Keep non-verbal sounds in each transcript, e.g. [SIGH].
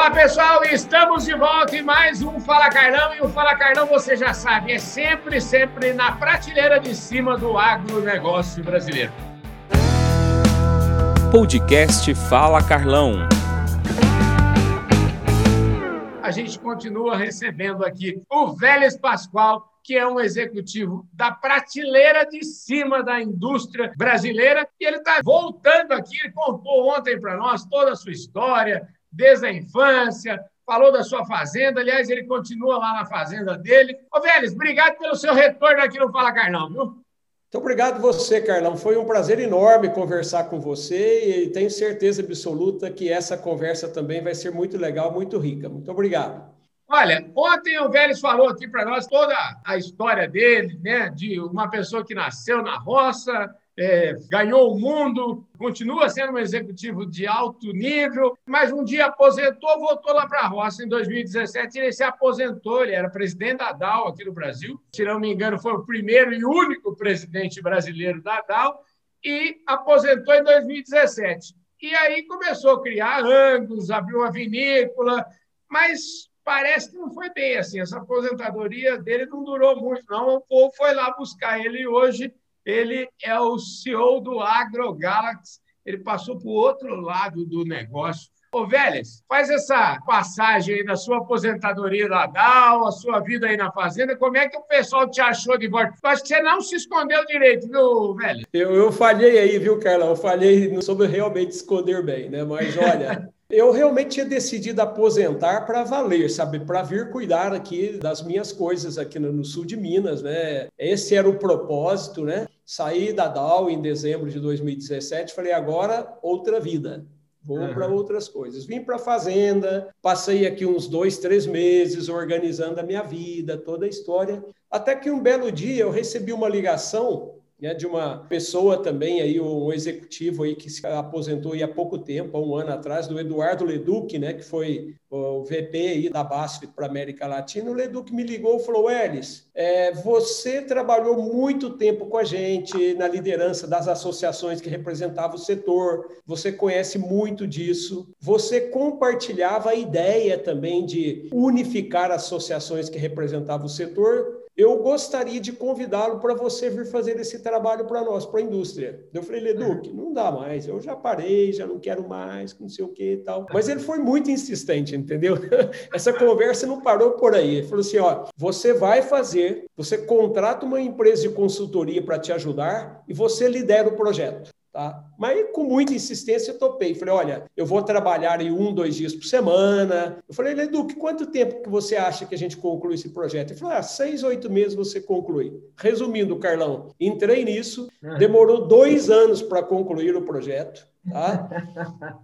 Olá, pessoal, estamos de volta em mais um Fala Carlão. E o Fala Carlão, você já sabe, é sempre, sempre na prateleira de cima do agronegócio brasileiro. Podcast Fala Carlão. A gente continua recebendo aqui o Vélez Pascoal, que é um executivo da prateleira de cima da indústria brasileira. E ele está voltando aqui, ele contou ontem para nós toda a sua história, desde a infância, falou da sua fazenda. Aliás, ele continua lá na fazenda dele. Ô, Vélez, obrigado pelo seu retorno aqui no Fala Carlão, viu? Muito obrigado você, Carlão. Foi um prazer enorme conversar com você e tenho certeza absoluta que essa conversa também vai ser muito legal, muito rica. Muito obrigado. Olha, ontem o Vélez falou aqui para nós toda a história dele, né? De uma pessoa que nasceu na roça, é, ganhou o mundo, continua sendo um executivo de alto nível, mas um dia aposentou, voltou lá para a roça. Em 2017, ele se aposentou, ele era presidente da DAO aqui no Brasil. Se não me engano, foi o primeiro e único presidente brasileiro da DAO, e aposentou em 2017. E aí começou a criar ângulos, abriu uma vinícola, mas parece que não foi bem assim. Essa aposentadoria dele não durou muito, não. O povo foi lá buscar ele hoje ele é o CEO do AgroGalaxy, ele passou para o outro lado do negócio. Ô, Vélez, faz essa passagem aí da sua aposentadoria da DAO, a sua vida aí na fazenda. Como é que o pessoal te achou de volta? Eu acho que você não se escondeu direito, viu, Vélez? Eu, eu falhei aí, viu, Carlão? Eu falhei, não soube realmente esconder bem, né? Mas olha. [LAUGHS] Eu realmente tinha decidido aposentar para valer, sabe? Para vir cuidar aqui das minhas coisas aqui no sul de Minas, né? Esse era o propósito, né? Saí da DAO em dezembro de 2017, falei agora outra vida. Vou uhum. para outras coisas. Vim para a fazenda, passei aqui uns dois, três meses organizando a minha vida, toda a história. Até que um belo dia eu recebi uma ligação né, de uma pessoa também aí, um executivo aí que se aposentou há pouco tempo, há um ano atrás, do Eduardo Leduc, né, que foi o VP aí da BASF para América Latina. O Leduc me ligou e falou: Elis, é, você trabalhou muito tempo com a gente na liderança das associações que representavam o setor, você conhece muito disso, você compartilhava a ideia também de unificar associações que representavam o setor eu gostaria de convidá-lo para você vir fazer esse trabalho para nós, para a indústria. Eu falei, Leduc, uhum. não dá mais, eu já parei, já não quero mais, não sei o que e tal. Mas ele foi muito insistente, entendeu? [LAUGHS] Essa conversa não parou por aí. Ele falou assim: ó, você vai fazer, você contrata uma empresa de consultoria para te ajudar e você lidera o projeto. Tá? Mas com muita insistência eu topei. Falei, olha, eu vou trabalhar aí um, dois dias por semana. Eu falei, Leduc, quanto tempo que você acha que a gente conclui esse projeto? Ele falou, ah, seis, oito meses você conclui. Resumindo, Carlão, entrei nisso, demorou dois anos para concluir o projeto. Tá?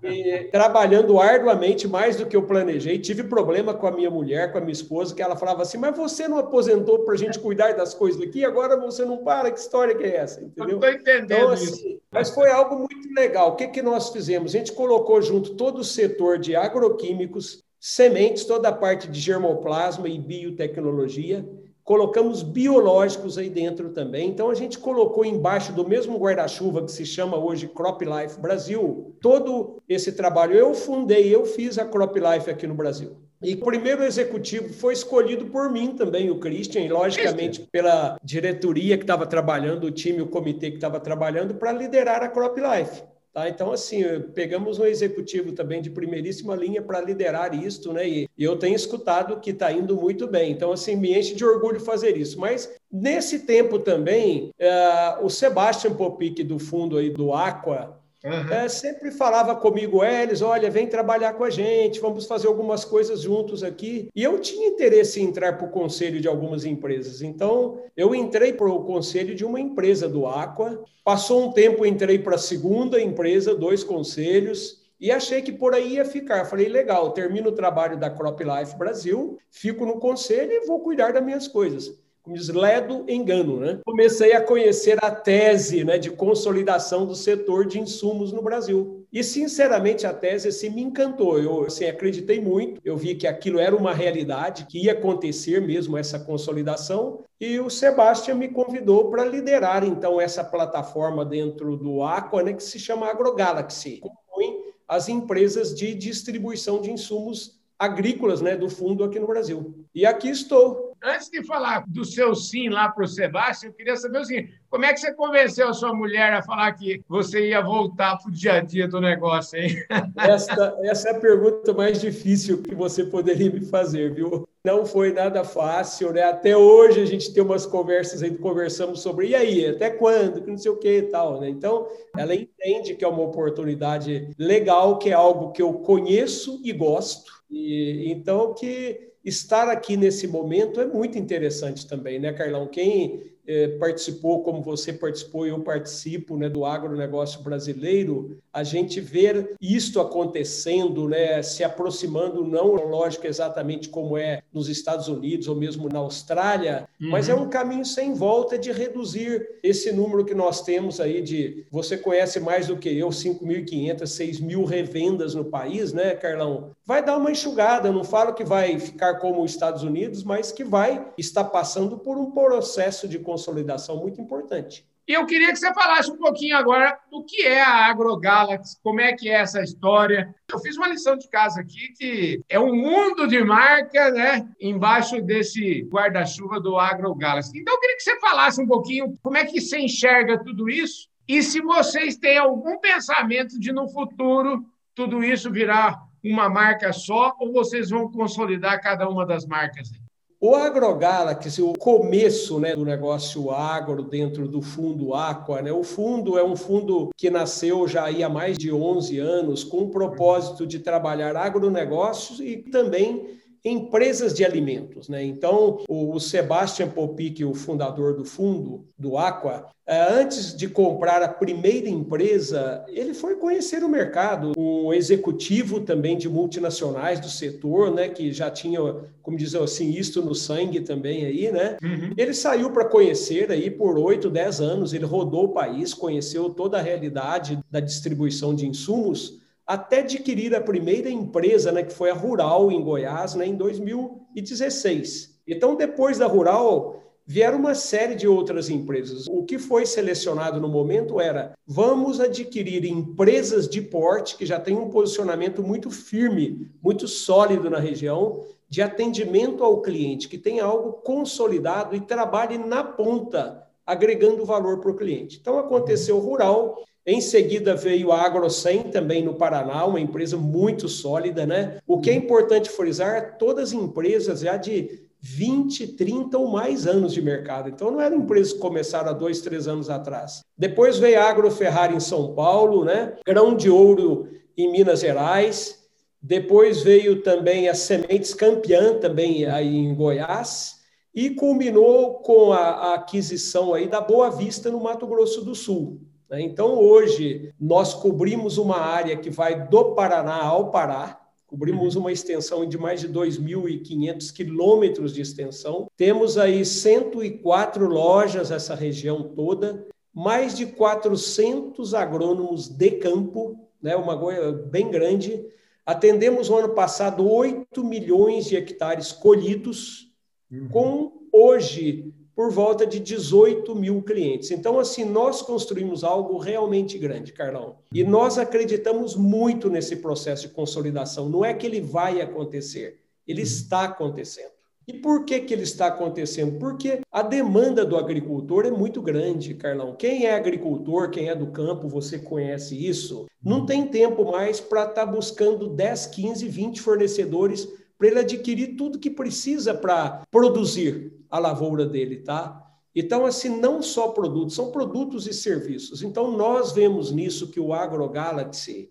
E, trabalhando arduamente, mais do que eu planejei. Tive problema com a minha mulher, com a minha esposa, que ela falava assim: Mas você não aposentou para a gente cuidar das coisas aqui, agora você não para? Que história que é essa? Entendeu? Estou entendendo então, assim, isso. Mas foi algo muito legal. O que, que nós fizemos? A gente colocou junto todo o setor de agroquímicos, sementes, toda a parte de germoplasma e biotecnologia colocamos biológicos aí dentro também. Então a gente colocou embaixo do mesmo guarda-chuva que se chama hoje Crop Life Brasil, todo esse trabalho eu fundei, eu fiz a Crop Life aqui no Brasil. E o primeiro executivo foi escolhido por mim também, o Christian, e logicamente pela diretoria que estava trabalhando, o time, o comitê que estava trabalhando, para liderar a Crop Life. Tá? Então, assim, pegamos um executivo também de primeiríssima linha para liderar isto, né? E, e eu tenho escutado que está indo muito bem. Então, assim, me enche de orgulho fazer isso. Mas, nesse tempo também, uh, o Sebastian Popic, do fundo aí do Aqua, Uhum. É, sempre falava comigo, Elis, olha, vem trabalhar com a gente, vamos fazer algumas coisas juntos aqui. E eu tinha interesse em entrar para o conselho de algumas empresas. Então, eu entrei para o conselho de uma empresa do Aqua. Passou um tempo, entrei para a segunda empresa, dois conselhos. E achei que por aí ia ficar. Falei, legal, termino o trabalho da Crop Life Brasil, fico no conselho e vou cuidar das minhas coisas como diz, ledo engano, né? Comecei a conhecer a tese né, de consolidação do setor de insumos no Brasil. E, sinceramente, a tese assim, me encantou. Eu assim, acreditei muito, eu vi que aquilo era uma realidade, que ia acontecer mesmo essa consolidação. E o Sebastião me convidou para liderar, então, essa plataforma dentro do Aqua, né, que se chama AgroGalaxy. Compõe as empresas de distribuição de insumos agrícolas né, do fundo aqui no Brasil. E aqui estou. Antes de falar do seu sim lá para o Sebastião, eu queria saber o seguinte: como é que você convenceu a sua mulher a falar que você ia voltar para o dia a dia do negócio, hein? [LAUGHS] Essa, é a pergunta mais difícil que você poderia me fazer, viu? Não foi nada fácil, né? Até hoje a gente tem umas conversas aí, conversamos sobre e aí, até quando, que não sei o que e tal, né? Então, ela entende que é uma oportunidade legal, que é algo que eu conheço e gosto, e então que estar aqui nesse momento é muito interessante também, né, Carlão? Quem é, participou, como você participou, eu participo né, do agronegócio brasileiro, a gente ver isto acontecendo, né, se aproximando, não lógico exatamente como é nos Estados Unidos ou mesmo na Austrália, uhum. mas é um caminho sem volta de reduzir esse número que nós temos aí de, você conhece mais do que eu, 5.500, 6.000 revendas no país, né, Carlão? Vai dar uma enxugada, não falo que vai ficar como os Estados Unidos, mas que vai estar passando por um processo de consolidação muito importante. Eu queria que você falasse um pouquinho agora do que é a AgroGalaxy, como é que é essa história. Eu fiz uma lição de casa aqui que é um mundo de marca, né, embaixo desse guarda-chuva do AgroGalaxy. Então eu queria que você falasse um pouquinho como é que você enxerga tudo isso e se vocês têm algum pensamento de no futuro tudo isso virar uma marca só ou vocês vão consolidar cada uma das marcas? O AgroGalaxy, o começo né, do negócio agro dentro do fundo Aqua, né? o fundo é um fundo que nasceu já há mais de 11 anos com o propósito de trabalhar agronegócios e também empresas de alimentos. Né? Então, o Sebastian Popic, o fundador do fundo, do Aqua, eh, antes de comprar a primeira empresa, ele foi conhecer o mercado, um executivo também de multinacionais do setor, né, que já tinha, como dizer assim, isto no sangue também aí, né? Uhum. Ele saiu para conhecer aí por oito, dez anos, ele rodou o país, conheceu toda a realidade da distribuição de insumos, até adquirir a primeira empresa, né, que foi a Rural em Goiás, né, em 2016. Então, depois da Rural, vieram uma série de outras empresas. O que foi selecionado no momento era: vamos adquirir empresas de porte que já têm um posicionamento muito firme, muito sólido na região, de atendimento ao cliente, que tem algo consolidado e trabalhe na ponta, agregando valor para o cliente. Então, aconteceu Rural em seguida veio a AgroSem, também no Paraná, uma empresa muito sólida, né? O que é importante frisar, todas empresas já de 20, 30 ou mais anos de mercado. Então, não eram empresas que começaram há dois, três anos atrás. Depois veio a Agroferrari em São Paulo, né? Grão de Ouro em Minas Gerais. Depois veio também a Sementes Campeã, também aí em Goiás. E culminou com a, a aquisição aí da Boa Vista, no Mato Grosso do Sul. Né? Então, hoje, nós cobrimos uma área que vai do Paraná ao Pará, cobrimos uhum. uma extensão de mais de 2.500 quilômetros de extensão. Temos aí 104 lojas nessa região toda, mais de 400 agrônomos de campo, né? uma coisa bem grande. Atendemos no ano passado 8 milhões de hectares colhidos, uhum. com hoje por volta de 18 mil clientes. Então, assim, nós construímos algo realmente grande, Carlão. E nós acreditamos muito nesse processo de consolidação. Não é que ele vai acontecer, ele está acontecendo. E por que, que ele está acontecendo? Porque a demanda do agricultor é muito grande, Carlão. Quem é agricultor, quem é do campo, você conhece isso, não tem tempo mais para estar tá buscando 10, 15, 20 fornecedores para ele adquirir tudo que precisa para produzir a lavoura dele, tá? Então, assim, não só produtos, são produtos e serviços. Então, nós vemos nisso que o AgroGalaxy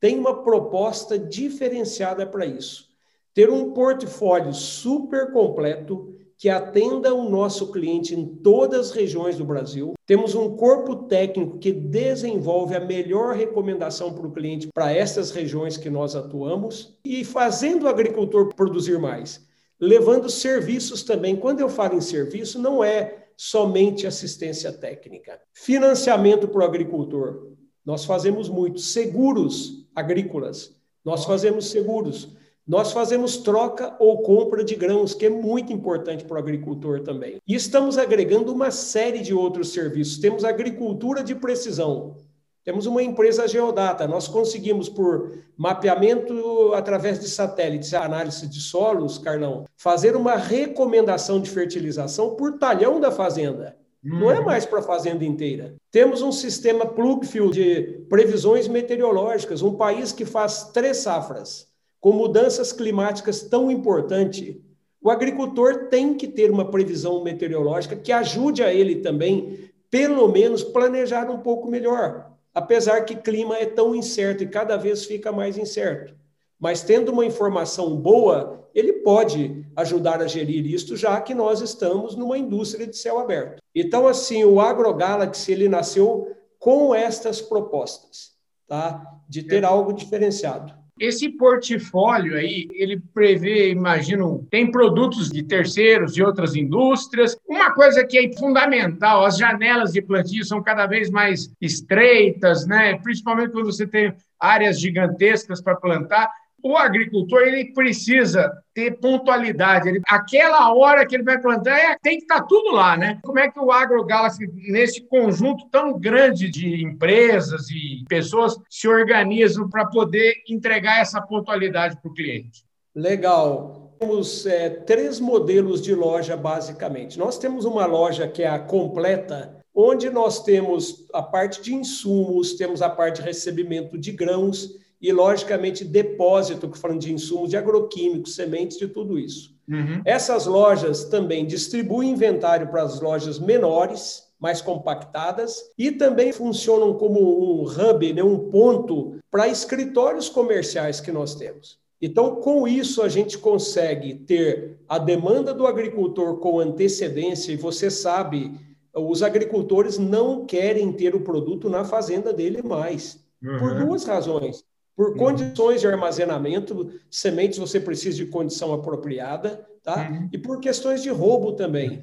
tem uma proposta diferenciada para isso. Ter um portfólio super completo que atenda o nosso cliente em todas as regiões do Brasil. Temos um corpo técnico que desenvolve a melhor recomendação para o cliente para essas regiões que nós atuamos e fazendo o agricultor produzir mais, levando serviços também. Quando eu falo em serviço, não é somente assistência técnica. Financiamento para o agricultor. Nós fazemos muito. Seguros agrícolas. Nós fazemos seguros. Nós fazemos troca ou compra de grãos, que é muito importante para o agricultor também. E estamos agregando uma série de outros serviços. Temos agricultura de precisão. Temos uma empresa geodata, nós conseguimos, por mapeamento através de satélites e análise de solos, Carlão, fazer uma recomendação de fertilização por talhão da fazenda. Não é uhum. mais para a fazenda inteira. Temos um sistema plugfield de previsões meteorológicas, um país que faz três safras, com mudanças climáticas tão importantes. O agricultor tem que ter uma previsão meteorológica que ajude a ele também, pelo menos, planejar um pouco melhor apesar que clima é tão incerto e cada vez fica mais incerto. Mas tendo uma informação boa, ele pode ajudar a gerir isto, já que nós estamos numa indústria de céu aberto. Então, assim, o AgroGalaxy ele nasceu com estas propostas, tá? De ter algo diferenciado. Esse portfólio aí, ele prevê, imagino, tem produtos de terceiros, de outras indústrias. Uma coisa que é fundamental, as janelas de plantio são cada vez mais estreitas, né? principalmente quando você tem áreas gigantescas para plantar o agricultor ele precisa ter pontualidade. Ele, aquela hora que ele vai plantar, é, tem que estar tá tudo lá, né? Como é que o AgroGalaxy, nesse conjunto tão grande de empresas e pessoas, se organizam para poder entregar essa pontualidade para o cliente? Legal. Temos é, três modelos de loja, basicamente. Nós temos uma loja que é a completa, onde nós temos a parte de insumos, temos a parte de recebimento de grãos e, logicamente, depósito, falando de insumos de agroquímicos, sementes, de tudo isso. Uhum. Essas lojas também distribuem inventário para as lojas menores, mais compactadas, e também funcionam como um hub, né, um ponto para escritórios comerciais que nós temos. Então, com isso, a gente consegue ter a demanda do agricultor com antecedência, e você sabe, os agricultores não querem ter o produto na fazenda dele mais, uhum. por duas razões. Por uhum. condições de armazenamento, sementes você precisa de condição apropriada, tá? Uhum. E por questões de roubo também.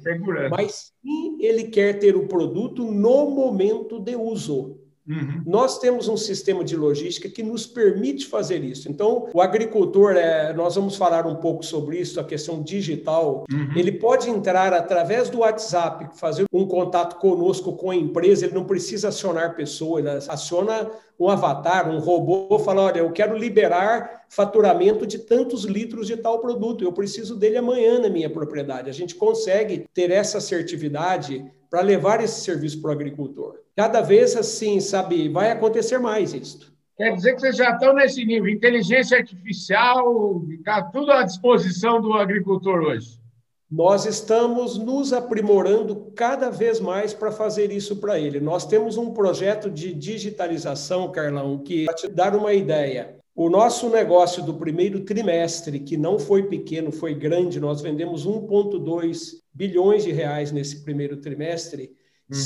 Mas sim, ele quer ter o produto no momento de uso. Uhum. Nós temos um sistema de logística que nos permite fazer isso. Então, o agricultor, é, nós vamos falar um pouco sobre isso, a questão digital. Uhum. Ele pode entrar através do WhatsApp, fazer um contato conosco com a empresa, ele não precisa acionar pessoa, ele aciona um avatar, um robô, fala: olha, eu quero liberar faturamento de tantos litros de tal produto, eu preciso dele amanhã na minha propriedade. A gente consegue ter essa assertividade para levar esse serviço para o agricultor. Cada vez assim, sabe, vai acontecer mais isso. Quer dizer que vocês já estão nesse nível, inteligência artificial, está tudo à disposição do agricultor hoje. Nós estamos nos aprimorando cada vez mais para fazer isso para ele. Nós temos um projeto de digitalização, Carlão, que, para te dar uma ideia, o nosso negócio do primeiro trimestre, que não foi pequeno, foi grande, nós vendemos 1,2 bilhões de reais nesse primeiro trimestre, uhum.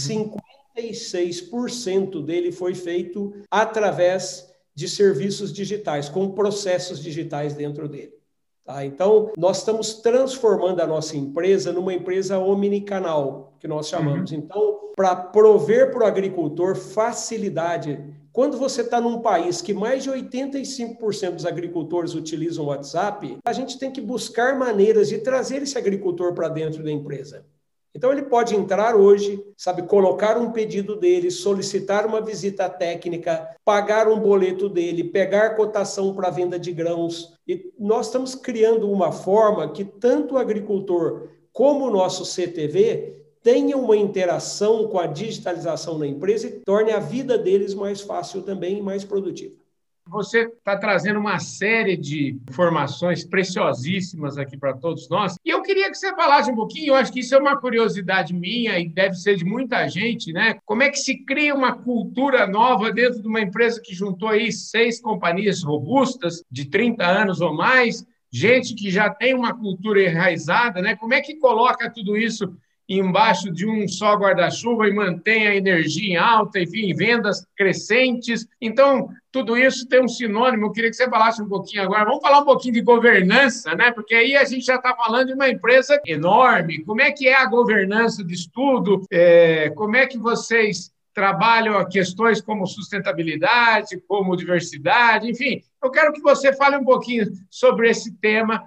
56% dele foi feito através de serviços digitais, com processos digitais dentro dele. Tá? Então, nós estamos transformando a nossa empresa numa empresa omnicanal, que nós chamamos. Uhum. Então, para prover para o agricultor facilidade quando você está num país que mais de 85% dos agricultores utilizam o WhatsApp, a gente tem que buscar maneiras de trazer esse agricultor para dentro da empresa. Então ele pode entrar hoje, sabe, colocar um pedido dele, solicitar uma visita técnica, pagar um boleto dele, pegar cotação para venda de grãos. E nós estamos criando uma forma que tanto o agricultor como o nosso CTV tenham uma interação com a digitalização na empresa e torne a vida deles mais fácil também e mais produtiva. Você está trazendo uma série de informações preciosíssimas aqui para todos nós. E eu queria que você falasse um pouquinho, eu acho que isso é uma curiosidade minha e deve ser de muita gente, né? Como é que se cria uma cultura nova dentro de uma empresa que juntou aí seis companhias robustas, de 30 anos ou mais, gente que já tem uma cultura enraizada, né? Como é que coloca tudo isso embaixo de um só guarda-chuva e mantém a energia em alta, enfim, vendas crescentes. Então, tudo isso tem um sinônimo. Eu queria que você falasse um pouquinho agora. Vamos falar um pouquinho de governança, né? Porque aí a gente já está falando de uma empresa enorme. Como é que é a governança de estudo? É, como é que vocês trabalham questões como sustentabilidade, como diversidade, enfim. Eu quero que você fale um pouquinho sobre esse tema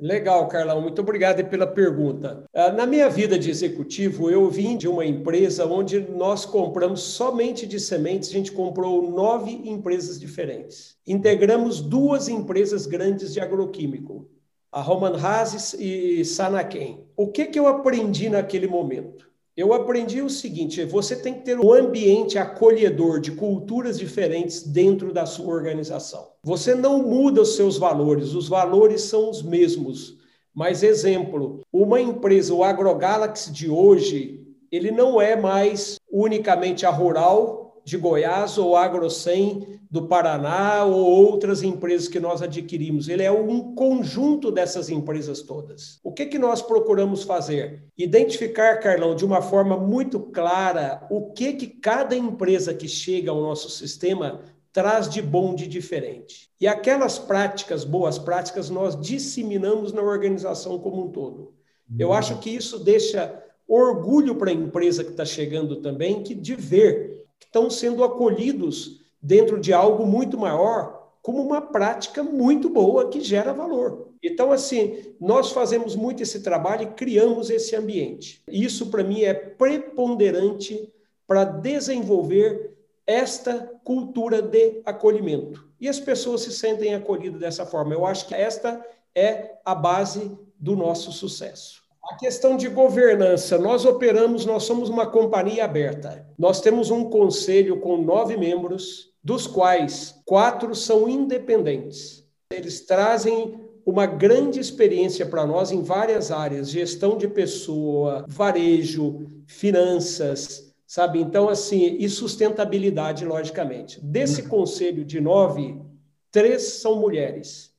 Legal, Carlão, muito obrigado pela pergunta. Ah, na minha vida de executivo, eu vim de uma empresa onde nós compramos somente de sementes, a gente comprou nove empresas diferentes. Integramos duas empresas grandes de agroquímico, a Roman Hazes e Sanaken. O que, que eu aprendi naquele momento? Eu aprendi o seguinte: você tem que ter um ambiente acolhedor de culturas diferentes dentro da sua organização. Você não muda os seus valores, os valores são os mesmos. Mas, exemplo, uma empresa, o AgroGalaxy de hoje, ele não é mais unicamente a rural de Goiás ou AgroSem do Paraná ou outras empresas que nós adquirimos. Ele é um conjunto dessas empresas todas. O que, que nós procuramos fazer? Identificar, Carlão, de uma forma muito clara o que, que cada empresa que chega ao nosso sistema traz de bom de diferente. E aquelas práticas, boas práticas, nós disseminamos na organização como um todo. Eu acho que isso deixa orgulho para a empresa que está chegando também, que de ver que estão sendo acolhidos dentro de algo muito maior, como uma prática muito boa que gera valor. Então, assim, nós fazemos muito esse trabalho e criamos esse ambiente. Isso, para mim, é preponderante para desenvolver esta cultura de acolhimento. E as pessoas se sentem acolhidas dessa forma. Eu acho que esta é a base do nosso sucesso. A questão de governança, nós operamos, nós somos uma companhia aberta. Nós temos um conselho com nove membros, dos quais quatro são independentes. Eles trazem uma grande experiência para nós em várias áreas, gestão de pessoa, varejo, finanças, sabe? Então, assim, e sustentabilidade, logicamente. Desse uhum. conselho de nove, três são mulheres.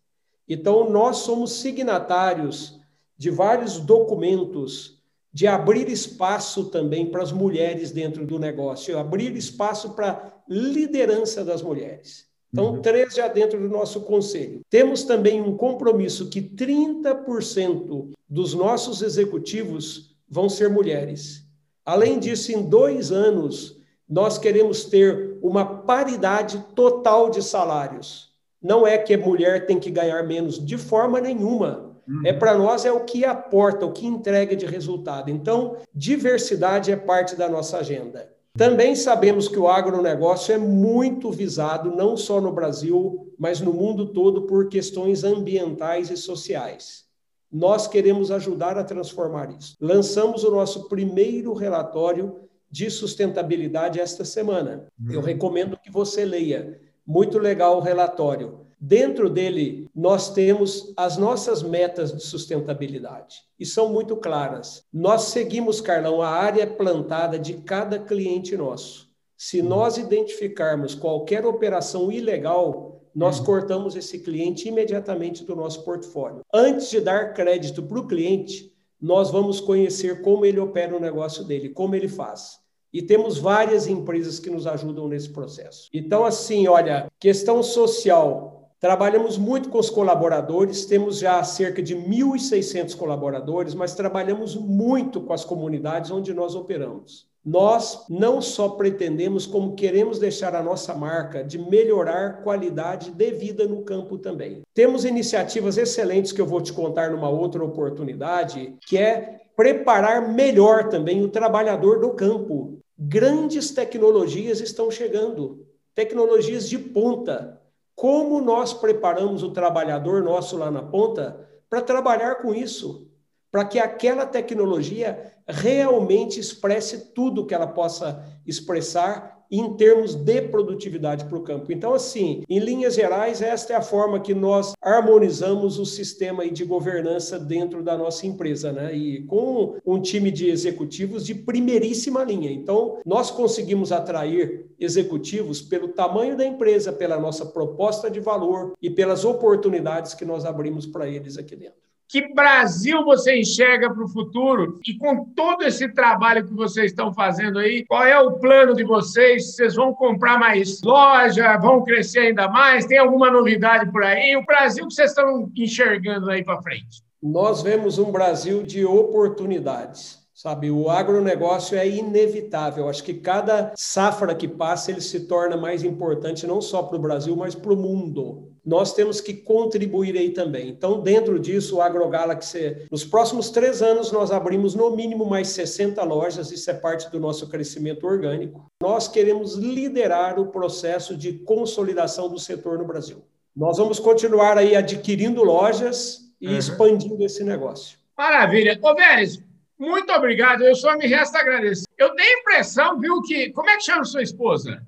Então, nós somos signatários de vários documentos, de abrir espaço também para as mulheres dentro do negócio, abrir espaço para liderança das mulheres. Então, uhum. três já dentro do nosso conselho. Temos também um compromisso que 30% dos nossos executivos vão ser mulheres. Além disso, em dois anos, nós queremos ter uma paridade total de salários. Não é que a mulher tem que ganhar menos de forma nenhuma. Uhum. É para nós é o que aporta, o que entrega de resultado. Então, diversidade é parte da nossa agenda. Também sabemos que o agronegócio é muito visado, não só no Brasil, mas no mundo todo, por questões ambientais e sociais. Nós queremos ajudar a transformar isso. Lançamos o nosso primeiro relatório de sustentabilidade esta semana. Eu uhum. recomendo que você leia. Muito legal o relatório. Dentro dele, nós temos as nossas metas de sustentabilidade e são muito claras. Nós seguimos, Carlão, a área plantada de cada cliente nosso. Se uhum. nós identificarmos qualquer operação ilegal, nós uhum. cortamos esse cliente imediatamente do nosso portfólio. Antes de dar crédito para o cliente, nós vamos conhecer como ele opera o negócio dele, como ele faz. E temos várias empresas que nos ajudam nesse processo. Então, assim, olha, questão social, Trabalhamos muito com os colaboradores, temos já cerca de 1.600 colaboradores, mas trabalhamos muito com as comunidades onde nós operamos. Nós não só pretendemos, como queremos deixar a nossa marca de melhorar qualidade de vida no campo também. Temos iniciativas excelentes que eu vou te contar numa outra oportunidade, que é preparar melhor também o trabalhador do campo. Grandes tecnologias estão chegando, tecnologias de ponta como nós preparamos o trabalhador nosso lá na ponta para trabalhar com isso, para que aquela tecnologia realmente expresse tudo que ela possa expressar em termos de produtividade para o campo. Então, assim, em linhas gerais, esta é a forma que nós harmonizamos o sistema de governança dentro da nossa empresa, né? E com um time de executivos de primeiríssima linha. Então, nós conseguimos atrair executivos pelo tamanho da empresa, pela nossa proposta de valor e pelas oportunidades que nós abrimos para eles aqui dentro. Que Brasil você enxerga para o futuro? E com todo esse trabalho que vocês estão fazendo aí, qual é o plano de vocês? Vocês vão comprar mais loja? Vão crescer ainda mais? Tem alguma novidade por aí? O Brasil que vocês estão enxergando aí para frente? Nós vemos um Brasil de oportunidades. Sabe, o agronegócio é inevitável. Acho que cada safra que passa ele se torna mais importante não só para o Brasil, mas para o mundo. Nós temos que contribuir aí também. Então, dentro disso, o AgroGalaxy, nos próximos três anos, nós abrimos no mínimo mais 60 lojas, isso é parte do nosso crescimento orgânico. Nós queremos liderar o processo de consolidação do setor no Brasil. Nós vamos continuar aí adquirindo lojas e uhum. expandindo esse negócio. Maravilha. Ô, Vélez, muito obrigado. Eu só me resta agradecer. Eu tenho a impressão, viu, que. Como é que chama sua esposa?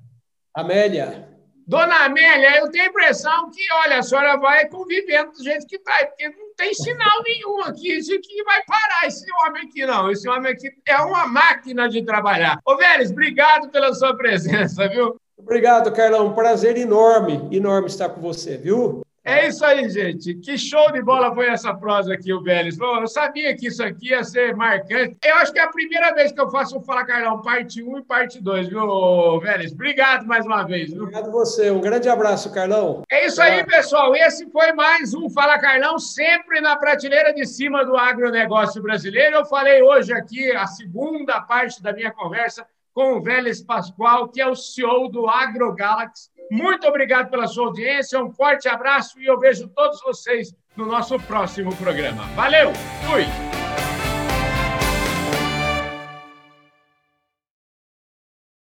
Amélia. Dona Amélia, eu tenho a impressão que, olha, a senhora vai convivendo do jeito que está, porque não tem sinal nenhum aqui. Isso aqui vai parar, esse homem aqui não. Esse homem aqui é uma máquina de trabalhar. Ô, Vélez, obrigado pela sua presença, viu? Obrigado, Carlão. Prazer enorme, enorme estar com você, viu? É isso aí, gente. Que show de bola foi essa prosa aqui, o Vélez. Eu sabia que isso aqui ia ser marcante. Eu acho que é a primeira vez que eu faço o Fala Carlão, parte 1 e parte 2, viu, Vélez? Obrigado mais uma vez. Viu? Obrigado você. Um grande abraço, Carlão. É isso aí, pessoal. Esse foi mais um Fala Carlão, sempre na prateleira de cima do agronegócio brasileiro. Eu falei hoje aqui a segunda parte da minha conversa com o Vélez Pascoal, que é o CEO do AgroGalaxy muito obrigado pela sua audiência, um forte abraço e eu vejo todos vocês no nosso próximo programa. Valeu, fui!